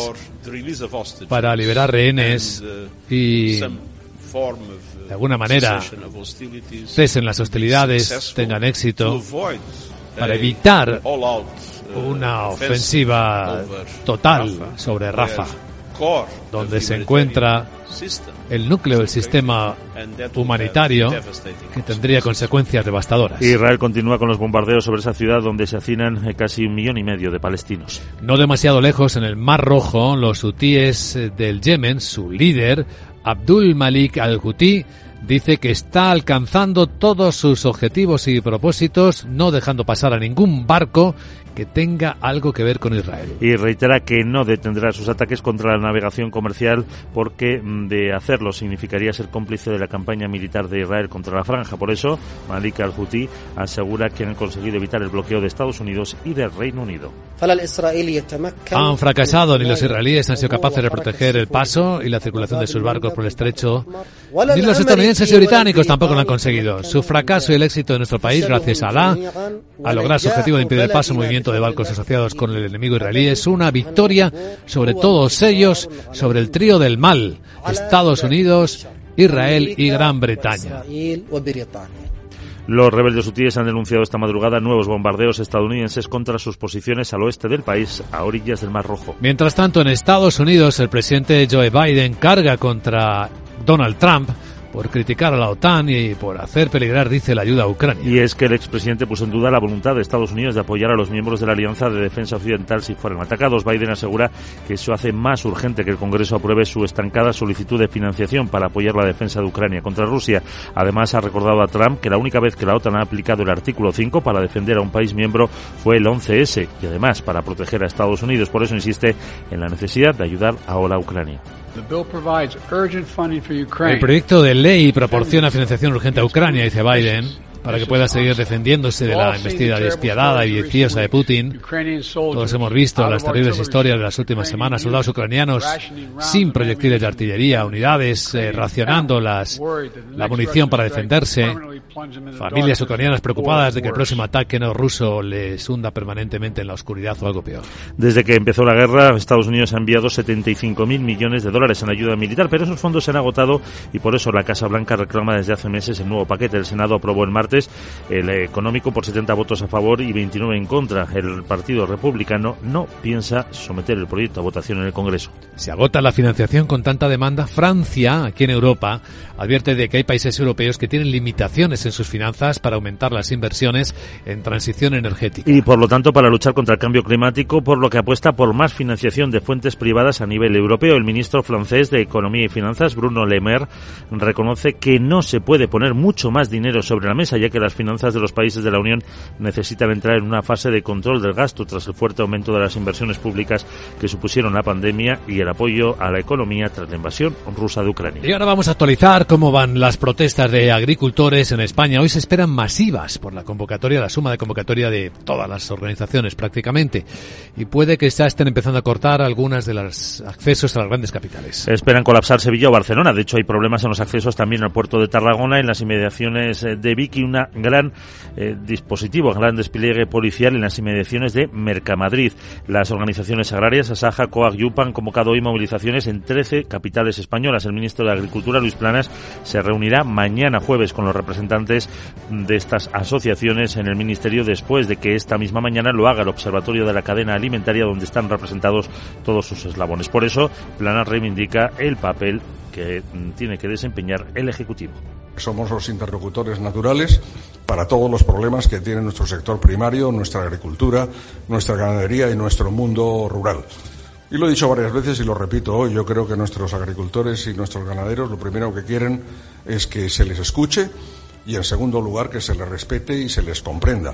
para liberar rehenes uh, y de alguna manera cesen las hostilidades, tengan éxito, para evitar una ofensiva total sobre Rafa, donde se encuentra el núcleo del sistema humanitario que tendría consecuencias devastadoras. Israel continúa con los bombardeos sobre esa ciudad donde se hacinan eh, casi un millón y medio de palestinos. No demasiado lejos, en el Mar Rojo, los hutíes eh, del Yemen, su líder, Abdul Malik al-Houthi, dice que está alcanzando todos sus objetivos y propósitos, no dejando pasar a ningún barco que tenga algo que ver con Israel. Y reitera que no detendrá sus ataques contra la navegación comercial porque mm, de hacerlo significaría ser cómplice de la campaña militar de Israel contra la franja. Por eso, Malik al-Houthi asegura que han conseguido evitar el bloqueo de Estados Unidos y del Reino Unido. Han fracasado ni los israelíes han sido capaces de proteger el paso y la circulación de sus barcos por el estrecho Ni los estadounidenses y británicos tampoco lo han conseguido. Su fracaso y el éxito de nuestro país, gracias a la a lograr su objetivo de impedir el paso movimiento de barcos asociados con el enemigo israelí, es una victoria sobre todos ellos, sobre el trío del mal, Estados Unidos, Israel y Gran Bretaña. Los rebeldes hutíes han denunciado esta madrugada nuevos bombardeos estadounidenses contra sus posiciones al oeste del país, a orillas del Mar Rojo. Mientras tanto, en Estados Unidos, el presidente Joe Biden carga contra Donald Trump por criticar a la OTAN y por hacer peligrar, dice, la ayuda a Ucrania. Y es que el expresidente puso en duda la voluntad de Estados Unidos de apoyar a los miembros de la Alianza de Defensa Occidental si fueran atacados. Biden asegura que eso hace más urgente que el Congreso apruebe su estancada solicitud de financiación para apoyar la defensa de Ucrania contra Rusia. Además, ha recordado a Trump que la única vez que la OTAN ha aplicado el artículo 5 para defender a un país miembro fue el 11S y además para proteger a Estados Unidos. Por eso insiste en la necesidad de ayudar ahora a Ucrania. El proyecto de ley proporciona financiación urgente a Ucrania, dice Biden, para que pueda seguir defendiéndose de la embestida despiadada y viciosa de Putin. Todos hemos visto las terribles historias de las últimas semanas, soldados ucranianos sin proyectiles de artillería, unidades eh, racionando las, la munición para defenderse, familias ucranianas preocupadas de que el próximo ataque no ruso les hunda permanentemente en la oscuridad o algo peor. Desde que empezó la guerra, Estados Unidos ha enviado 75.000 millones de dólares en ayuda militar, pero esos fondos se han agotado y por eso la Casa Blanca reclama desde hace meses el nuevo paquete. El Senado aprobó el martes el económico por 70 votos a favor y 29 en contra. El Partido Republicano no piensa someter el proyecto a votación en el Congreso. Se agota la financiación con tanta demanda. Francia, aquí en Europa, advierte de que hay países europeos que tienen limitaciones en sus finanzas para aumentar las inversiones en transición energética. Y por lo tanto para luchar contra el cambio climático, por lo que apuesta por más financiación de fuentes privadas a nivel europeo. El ministro francés de Economía y Finanzas, Bruno Le Maire, reconoce que no se puede poner mucho más dinero sobre la mesa, ya que las finanzas de los países de la Unión necesitan entrar en una fase de control del gasto tras el fuerte aumento de las inversiones públicas que supusieron la pandemia y el apoyo a la economía tras la invasión rusa de Ucrania. Y ahora vamos a actualizar cómo van las protestas de agricultores en España. Hoy se esperan masivas por la convocatoria, la suma de convocatoria de todas las organizaciones prácticamente. Y puede que ya estén empezando a cortar algunas de los accesos a las grandes capitales. Esperan colapsar Sevilla o Barcelona. De hecho, hay problemas en los accesos también al puerto de Tarragona, en las inmediaciones de Vicky, una gran eh, dispositivo, gran despliegue policial en las inmediaciones de Mercamadrid. Las organizaciones agrarias, Asaja, COAG y UPA han convocado hoy movilizaciones en 13 capitales españolas. El ministro de Agricultura, Luis Planas, se reunirá mañana jueves con los representantes de estas asociaciones en el Ministerio después de que esta misma mañana lo haga el Observatorio de la Cadena Alimentaria donde están representados todos sus eslabones. Por eso, Planas reivindica el papel que mm, tiene que desempeñar el Ejecutivo. Somos los interlocutores naturales para todos los problemas que tiene nuestro sector primario, nuestra agricultura, nuestra ganadería y nuestro mundo rural. Y lo he dicho varias veces y lo repito hoy, yo creo que nuestros agricultores y nuestros ganaderos lo primero que quieren es que se les escuche y en segundo lugar que se les respete y se les comprenda.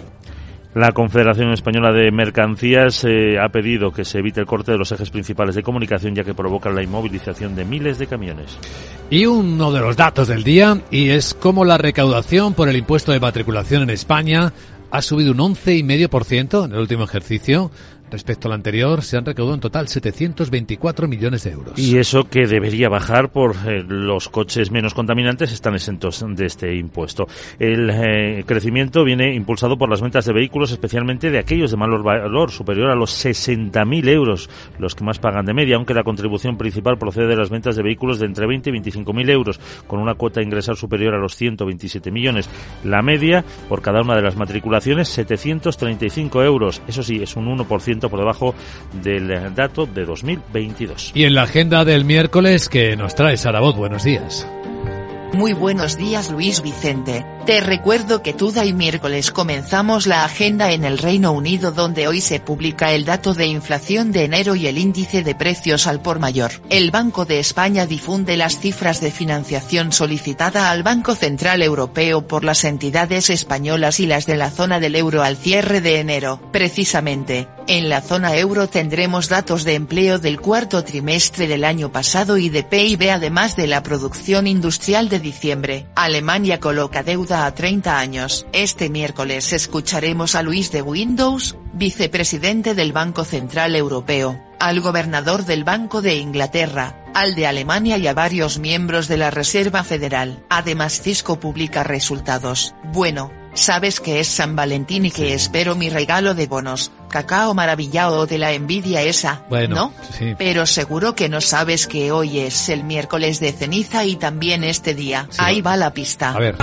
La Confederación Española de Mercancías eh, ha pedido que se evite el corte de los ejes principales de comunicación ya que provoca la inmovilización de miles de camiones. Y uno de los datos del día y es cómo la recaudación por el impuesto de matriculación en España ha subido un 11,5% en el último ejercicio Respecto al anterior, se han recaudado en total 724 millones de euros. Y eso que debería bajar por eh, los coches menos contaminantes están exentos de este impuesto. El eh, crecimiento viene impulsado por las ventas de vehículos, especialmente de aquellos de mayor valor, superior a los 60.000 euros, los que más pagan de media, aunque la contribución principal procede de las ventas de vehículos de entre 20 y 25.000 euros, con una cuota a ingresar superior a los 127 millones. La media, por cada una de las matriculaciones, 735 euros. Eso sí, es un 1% por debajo del dato de 2022. Y en la agenda del miércoles que nos trae Sarabot, buenos días. Muy buenos días Luis Vicente. Te recuerdo que Tuda y miércoles comenzamos la agenda en el Reino Unido donde hoy se publica el dato de inflación de enero y el índice de precios al por mayor. El Banco de España difunde las cifras de financiación solicitada al Banco Central Europeo por las entidades españolas y las de la zona del euro al cierre de enero. Precisamente, en la zona euro tendremos datos de empleo del cuarto trimestre del año pasado y de PIB además de la producción industrial de diciembre. Alemania coloca deuda a 30 años. Este miércoles escucharemos a Luis de Windows, vicepresidente del Banco Central Europeo, al gobernador del Banco de Inglaterra, al de Alemania y a varios miembros de la Reserva Federal. Además Cisco publica resultados. Bueno, sabes que es San Valentín y que espero mi regalo de bonos, cacao maravillado de la envidia esa, Bueno, ¿no? sí. Pero seguro que no sabes que hoy es el miércoles de ceniza y también este día. Ahí va la pista. A ver.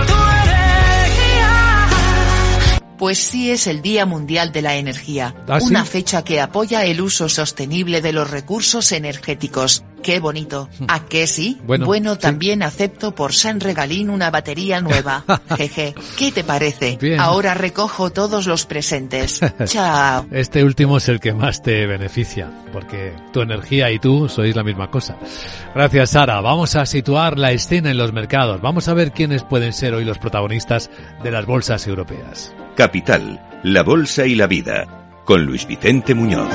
Pues sí es el Día Mundial de la Energía, ¿Ah, sí? una fecha que apoya el uso sostenible de los recursos energéticos. Qué bonito. ¿A qué sí? Hmm. Bueno, sí. también acepto por San Regalín una batería nueva. Jeje, ¿qué te parece? Bien. Ahora recojo todos los presentes. Chao. Este último es el que más te beneficia, porque tu energía y tú sois la misma cosa. Gracias, Sara. Vamos a situar la escena en los mercados. Vamos a ver quiénes pueden ser hoy los protagonistas de las bolsas europeas. Capital, la Bolsa y la Vida, con Luis Vicente Muñoz.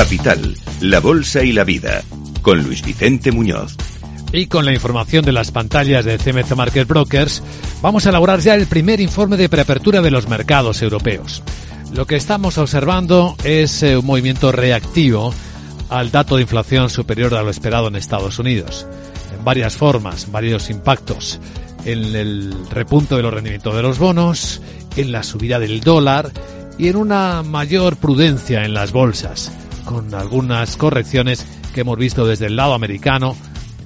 Capital, la Bolsa y la Vida, con Luis Vicente Muñoz. Y con la información de las pantallas de CMC Market Brokers, vamos a elaborar ya el primer informe de preapertura de los mercados europeos. Lo que estamos observando es eh, un movimiento reactivo al dato de inflación superior a lo esperado en Estados Unidos, en varias formas, varios impactos, en el repunto de los rendimientos de los bonos, en la subida del dólar y en una mayor prudencia en las bolsas, con algunas correcciones que hemos visto desde el lado americano,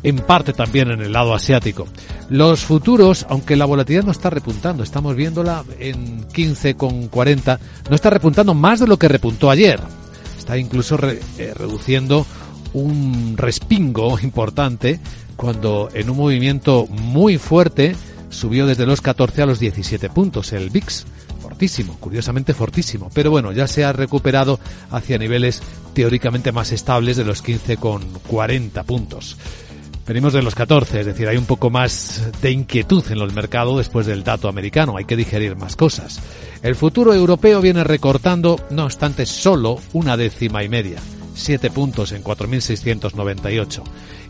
en parte también en el lado asiático. Los futuros, aunque la volatilidad no está repuntando, estamos viéndola en 15,40, no está repuntando más de lo que repuntó ayer. Está incluso eh, reduciendo un respingo importante cuando en un movimiento muy fuerte subió desde los 14 a los 17 puntos el VIX. Fortísimo, curiosamente fortísimo. Pero bueno, ya se ha recuperado hacia niveles teóricamente más estables de los 15,40 puntos. Venimos de los 14, es decir, hay un poco más de inquietud en los mercados después del dato americano, hay que digerir más cosas. El futuro europeo viene recortando, no obstante, solo una décima y media, 7 puntos en 4.698.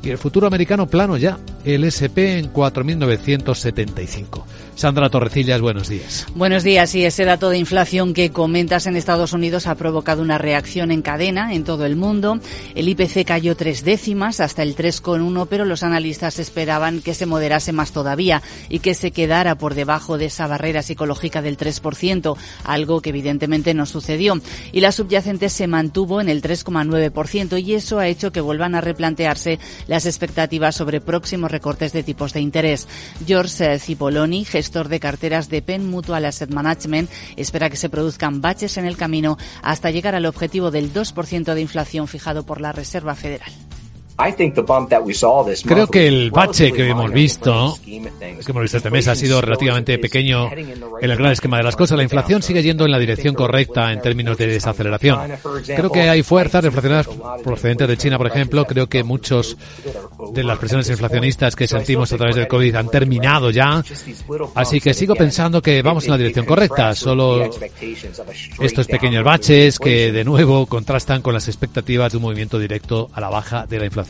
Y el futuro americano plano ya, el SP en 4.975. Sandra Torrecillas, buenos días. Buenos días. Y ese dato de inflación que comentas en Estados Unidos ha provocado una reacción en cadena en todo el mundo. El IPC cayó tres décimas hasta el 3,1, pero los analistas esperaban que se moderase más todavía y que se quedara por debajo de esa barrera psicológica del 3%, algo que evidentemente no sucedió. Y la subyacente se mantuvo en el 3,9% y eso ha hecho que vuelvan a replantearse las expectativas sobre próximos recortes de tipos de interés. George Cipoloni, gestor de carteras de Penn Mutual Asset Management, espera que se produzcan baches en el camino hasta llegar al objetivo del 2% de inflación fijado por la Reserva Federal. Creo que el bache que hemos visto, que hemos visto este mes, ha sido relativamente pequeño en el gran esquema de las cosas. La inflación sigue yendo en la dirección correcta en términos de desaceleración. Creo que hay fuerzas deflacionarias procedentes de China, por ejemplo. Creo que muchos de las presiones inflacionistas que sentimos a través del COVID han terminado ya. Así que sigo pensando que vamos en la dirección correcta. Solo estos pequeños baches que de nuevo contrastan con las expectativas de un movimiento directo a la baja de la inflación.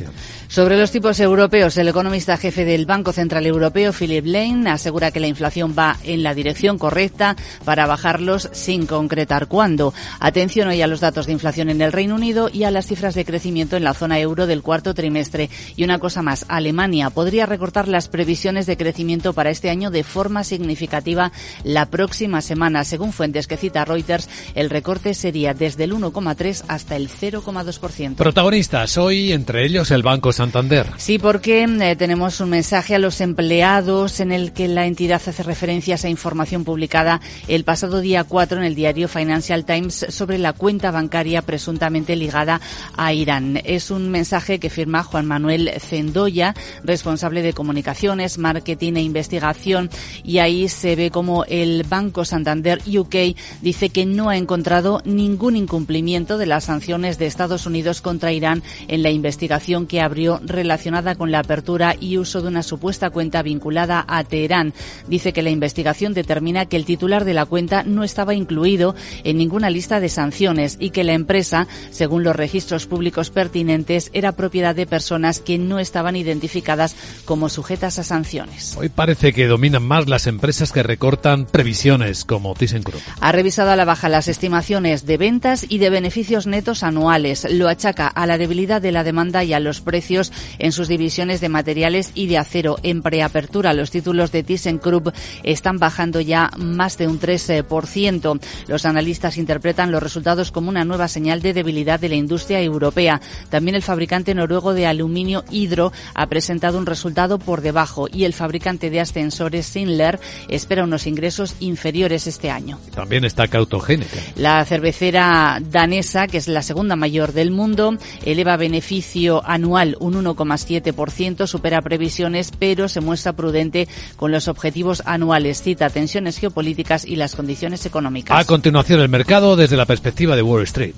Sobre los tipos europeos, el economista jefe del Banco Central Europeo, Philip Lane, asegura que la inflación va en la dirección correcta para bajarlos sin concretar cuándo. Atención hoy a los datos de inflación en el Reino Unido y a las cifras de crecimiento en la zona euro del cuarto trimestre. Y una cosa más, Alemania podría recortar las previsiones de crecimiento para este año de forma significativa la próxima semana. Según fuentes que cita Reuters, el recorte sería desde el 1,3 hasta el 0,2%. Protagonistas hoy, entre ellos el Banco Santander. Sí, porque eh, tenemos un mensaje a los empleados en el que la entidad hace referencia a información publicada el pasado día 4 en el diario Financial Times sobre la cuenta bancaria presuntamente ligada a Irán. Es un mensaje que firma Juan Manuel Zendoya, responsable de comunicaciones, marketing e investigación, y ahí se ve como el Banco Santander UK dice que no ha encontrado ningún incumplimiento de las sanciones de Estados Unidos contra Irán en la investigación que abrió relacionada con la apertura y uso de una supuesta cuenta vinculada a Teherán. Dice que la investigación determina que el titular de la cuenta no estaba incluido en ninguna lista de sanciones y que la empresa, según los registros públicos pertinentes, era propiedad de personas que no estaban identificadas como sujetas a sanciones. Hoy parece que dominan más las empresas que recortan previsiones como ThyssenKrupp. Ha revisado a la baja las estimaciones de ventas y de beneficios netos anuales. Lo achaca a la debilidad de la demanda y a los precios en sus divisiones de materiales y de acero. En preapertura, los títulos de ThyssenKrupp están bajando ya más de un 13%. Los analistas interpretan los resultados como una nueva señal de debilidad de la industria europea. También el fabricante noruego de aluminio Hydro ha presentado un resultado por debajo y el fabricante de ascensores Sinler espera unos ingresos inferiores este año. También está cautogénica. La cervecera danesa, que es la segunda mayor del mundo, eleva beneficio anual un 1,7%, supera previsiones, pero se muestra prudente con los objetivos anuales. Cita tensiones geopolíticas y las condiciones económicas. A continuación, el mercado desde la perspectiva de Wall Street.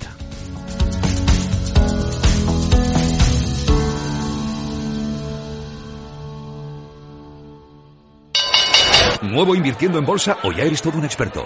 ¿Nuevo invirtiendo en bolsa o ya eres todo un experto?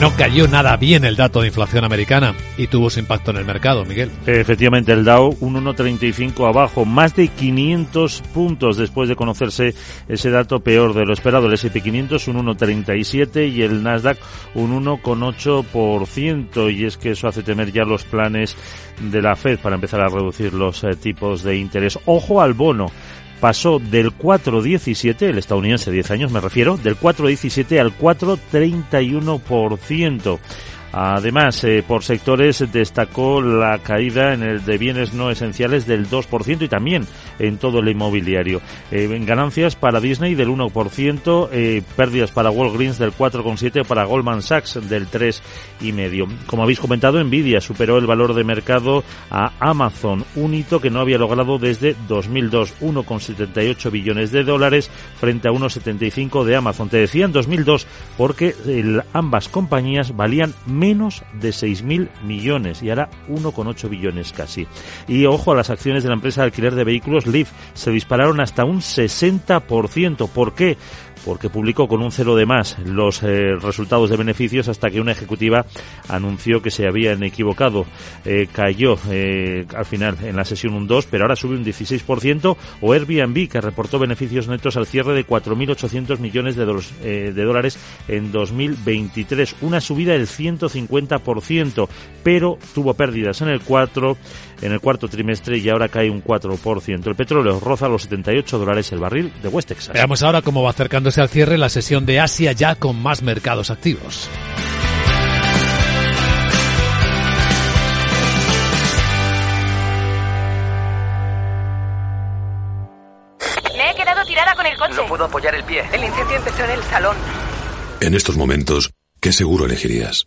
No cayó nada bien el dato de inflación americana y tuvo su impacto en el mercado, Miguel. Efectivamente, el Dow un 1,35 abajo, más de 500 puntos después de conocerse ese dato peor de lo esperado. El S&P 500 un 1,37 y el Nasdaq un 1,8%. Y es que eso hace temer ya los planes de la Fed para empezar a reducir los eh, tipos de interés. Ojo al bono pasó del 4,17, el estadounidense 10 años me refiero, del 4,17 al 4,31%. Además, eh, por sectores destacó la caída en el de bienes no esenciales del 2% y también en todo el inmobiliario. Eh, ganancias para Disney del 1%, eh, pérdidas para Walgreens del 4,7%, para Goldman Sachs del 3,5%. Como habéis comentado, Nvidia superó el valor de mercado a Amazon, un hito que no había logrado desde 2002, 1,78 billones de dólares frente a 1,75 de Amazon. Te decía en 2002 porque ambas compañías valían menos de 6.000 millones y ahora 1,8 billones casi. Y ojo a las acciones de la empresa de alquiler de vehículos Leaf, se dispararon hasta un 60%. ¿Por qué? Porque publicó con un cero de más los eh, resultados de beneficios hasta que una ejecutiva anunció que se habían equivocado. Eh, cayó eh, al final en la sesión un 2, pero ahora sube un 16%, o Airbnb, que reportó beneficios netos al cierre de 4.800 millones de, de dólares en 2023, una subida del 150%, pero tuvo pérdidas en el 4 en el cuarto trimestre y ahora cae un 4%. El petróleo roza los 78 dólares el barril de West Texas. Veamos ahora cómo va acercándose al cierre la sesión de Asia ya con más mercados activos. Me he quedado tirada con el coche. No puedo apoyar el pie. El incendio empezó en el salón. En estos momentos, ¿qué seguro elegirías?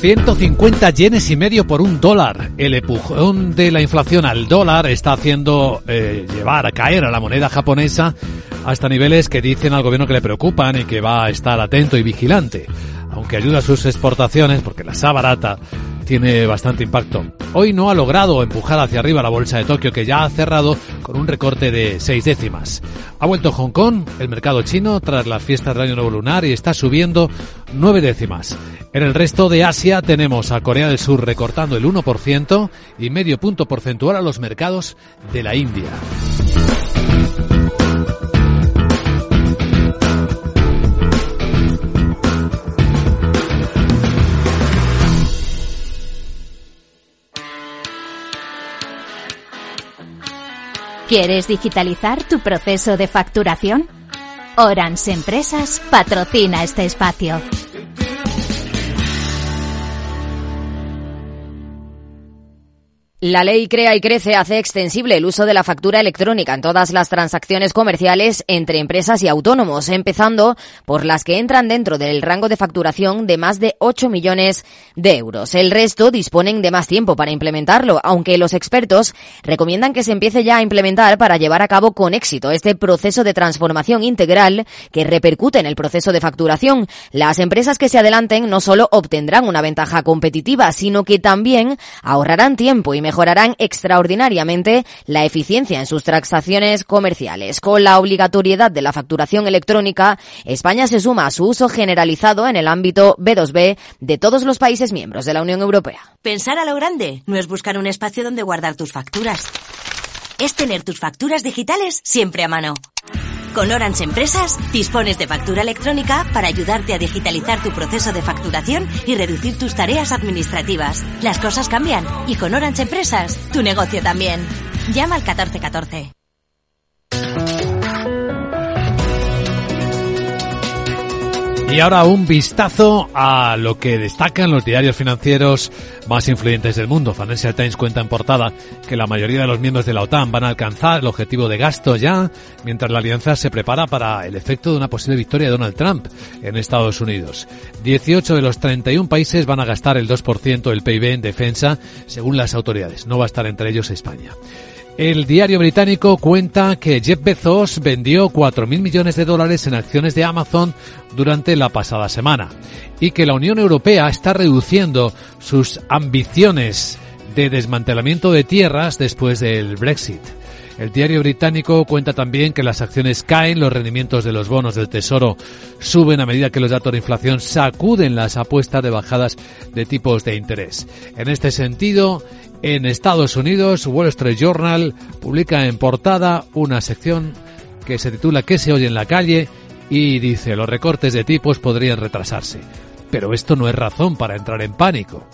150 yenes y medio por un dólar. El empujón de la inflación al dólar está haciendo eh, llevar a caer a la moneda japonesa hasta niveles que dicen al gobierno que le preocupan y que va a estar atento y vigilante. Aunque ayuda a sus exportaciones, porque la sa barata, tiene bastante impacto. Hoy no ha logrado empujar hacia arriba la bolsa de Tokio, que ya ha cerrado con un recorte de seis décimas. Ha vuelto Hong Kong, el mercado chino, tras las fiestas del Año Nuevo Lunar y está subiendo nueve décimas. En el resto de Asia tenemos a Corea del Sur recortando el 1% y medio punto porcentual a los mercados de la India. ¿Quieres digitalizar tu proceso de facturación? Orange Empresas patrocina este espacio. La ley Crea y Crece hace extensible el uso de la factura electrónica en todas las transacciones comerciales entre empresas y autónomos, empezando por las que entran dentro del rango de facturación de más de 8 millones de euros. El resto disponen de más tiempo para implementarlo, aunque los expertos recomiendan que se empiece ya a implementar para llevar a cabo con éxito este proceso de transformación integral que repercute en el proceso de facturación. Las empresas que se adelanten no solo obtendrán una ventaja competitiva, sino que también ahorrarán tiempo y mejorarán extraordinariamente la eficiencia en sus transacciones comerciales. Con la obligatoriedad de la facturación electrónica, España se suma a su uso generalizado en el ámbito B2B de todos los países miembros de la Unión Europea. Pensar a lo grande no es buscar un espacio donde guardar tus facturas. Es tener tus facturas digitales siempre a mano. Con Orange Empresas dispones de factura electrónica para ayudarte a digitalizar tu proceso de facturación y reducir tus tareas administrativas. Las cosas cambian y con Orange Empresas tu negocio también. Llama al 1414. Y ahora un vistazo a lo que destacan los diarios financieros más influyentes del mundo. Financial Times cuenta en portada que la mayoría de los miembros de la OTAN van a alcanzar el objetivo de gasto ya, mientras la alianza se prepara para el efecto de una posible victoria de Donald Trump en Estados Unidos. 18 de los 31 países van a gastar el 2% del PIB en defensa, según las autoridades. No va a estar entre ellos España. El diario británico cuenta que Jeff Bezos vendió 4.000 millones de dólares en acciones de Amazon durante la pasada semana y que la Unión Europea está reduciendo sus ambiciones de desmantelamiento de tierras después del Brexit. El diario británico cuenta también que las acciones caen, los rendimientos de los bonos del Tesoro suben a medida que los datos de inflación sacuden las apuestas de bajadas de tipos de interés. En este sentido, en Estados Unidos, Wall Street Journal publica en portada una sección que se titula ¿Qué se oye en la calle? y dice los recortes de tipos podrían retrasarse. Pero esto no es razón para entrar en pánico.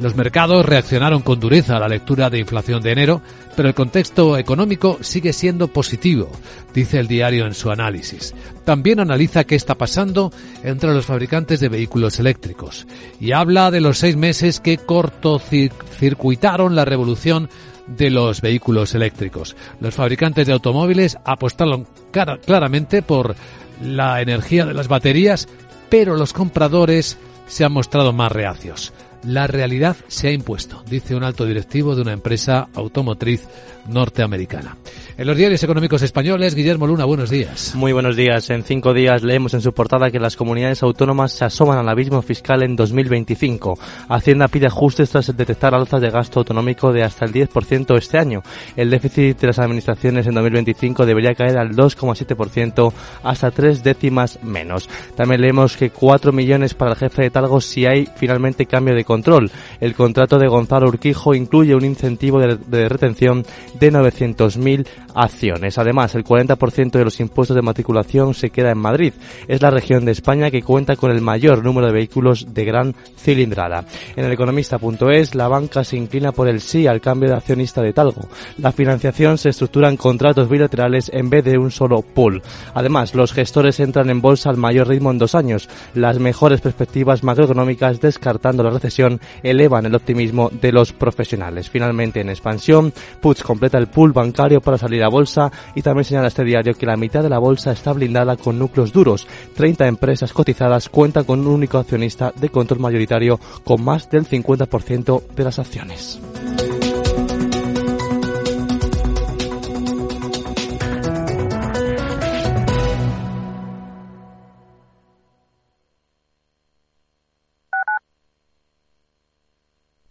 Los mercados reaccionaron con dureza a la lectura de inflación de enero, pero el contexto económico sigue siendo positivo, dice el diario en su análisis. También analiza qué está pasando entre los fabricantes de vehículos eléctricos y habla de los seis meses que cortocircuitaron la revolución de los vehículos eléctricos. Los fabricantes de automóviles apostaron claramente por la energía de las baterías, pero los compradores se han mostrado más reacios. La realidad se ha impuesto, dice un alto directivo de una empresa automotriz norteamericana. En los diarios económicos españoles, Guillermo Luna, buenos días. Muy buenos días. En cinco días leemos en su portada que las comunidades autónomas se asoman al abismo fiscal en 2025. Hacienda pide ajustes tras detectar alzas de gasto autonómico de hasta el 10% este año. El déficit de las administraciones en 2025 debería caer al 2,7% hasta tres décimas menos. También leemos que 4 millones para el jefe de Talgo si hay finalmente cambio de control. El contrato de Gonzalo Urquijo incluye un incentivo de, de retención de 900.000 acciones. Además, el 40% de los impuestos de matriculación se queda en Madrid. Es la región de España que cuenta con el mayor número de vehículos de gran cilindrada. En el economista.es, la banca se inclina por el sí al cambio de accionista de Talgo. La financiación se estructura en contratos bilaterales en vez de un solo pool. Además, los gestores entran en bolsa al mayor ritmo en dos años. Las mejores perspectivas macroeconómicas, descartando la recesión, elevan el optimismo de los profesionales. Finalmente, en expansión, Puts completa el pool bancario para salir a bolsa y también señala este diario que la mitad de la bolsa está blindada con núcleos duros. 30 empresas cotizadas cuentan con un único accionista de control mayoritario con más del 50% de las acciones.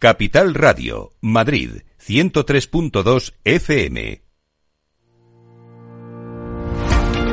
Capital Radio, Madrid, 103.2 FM.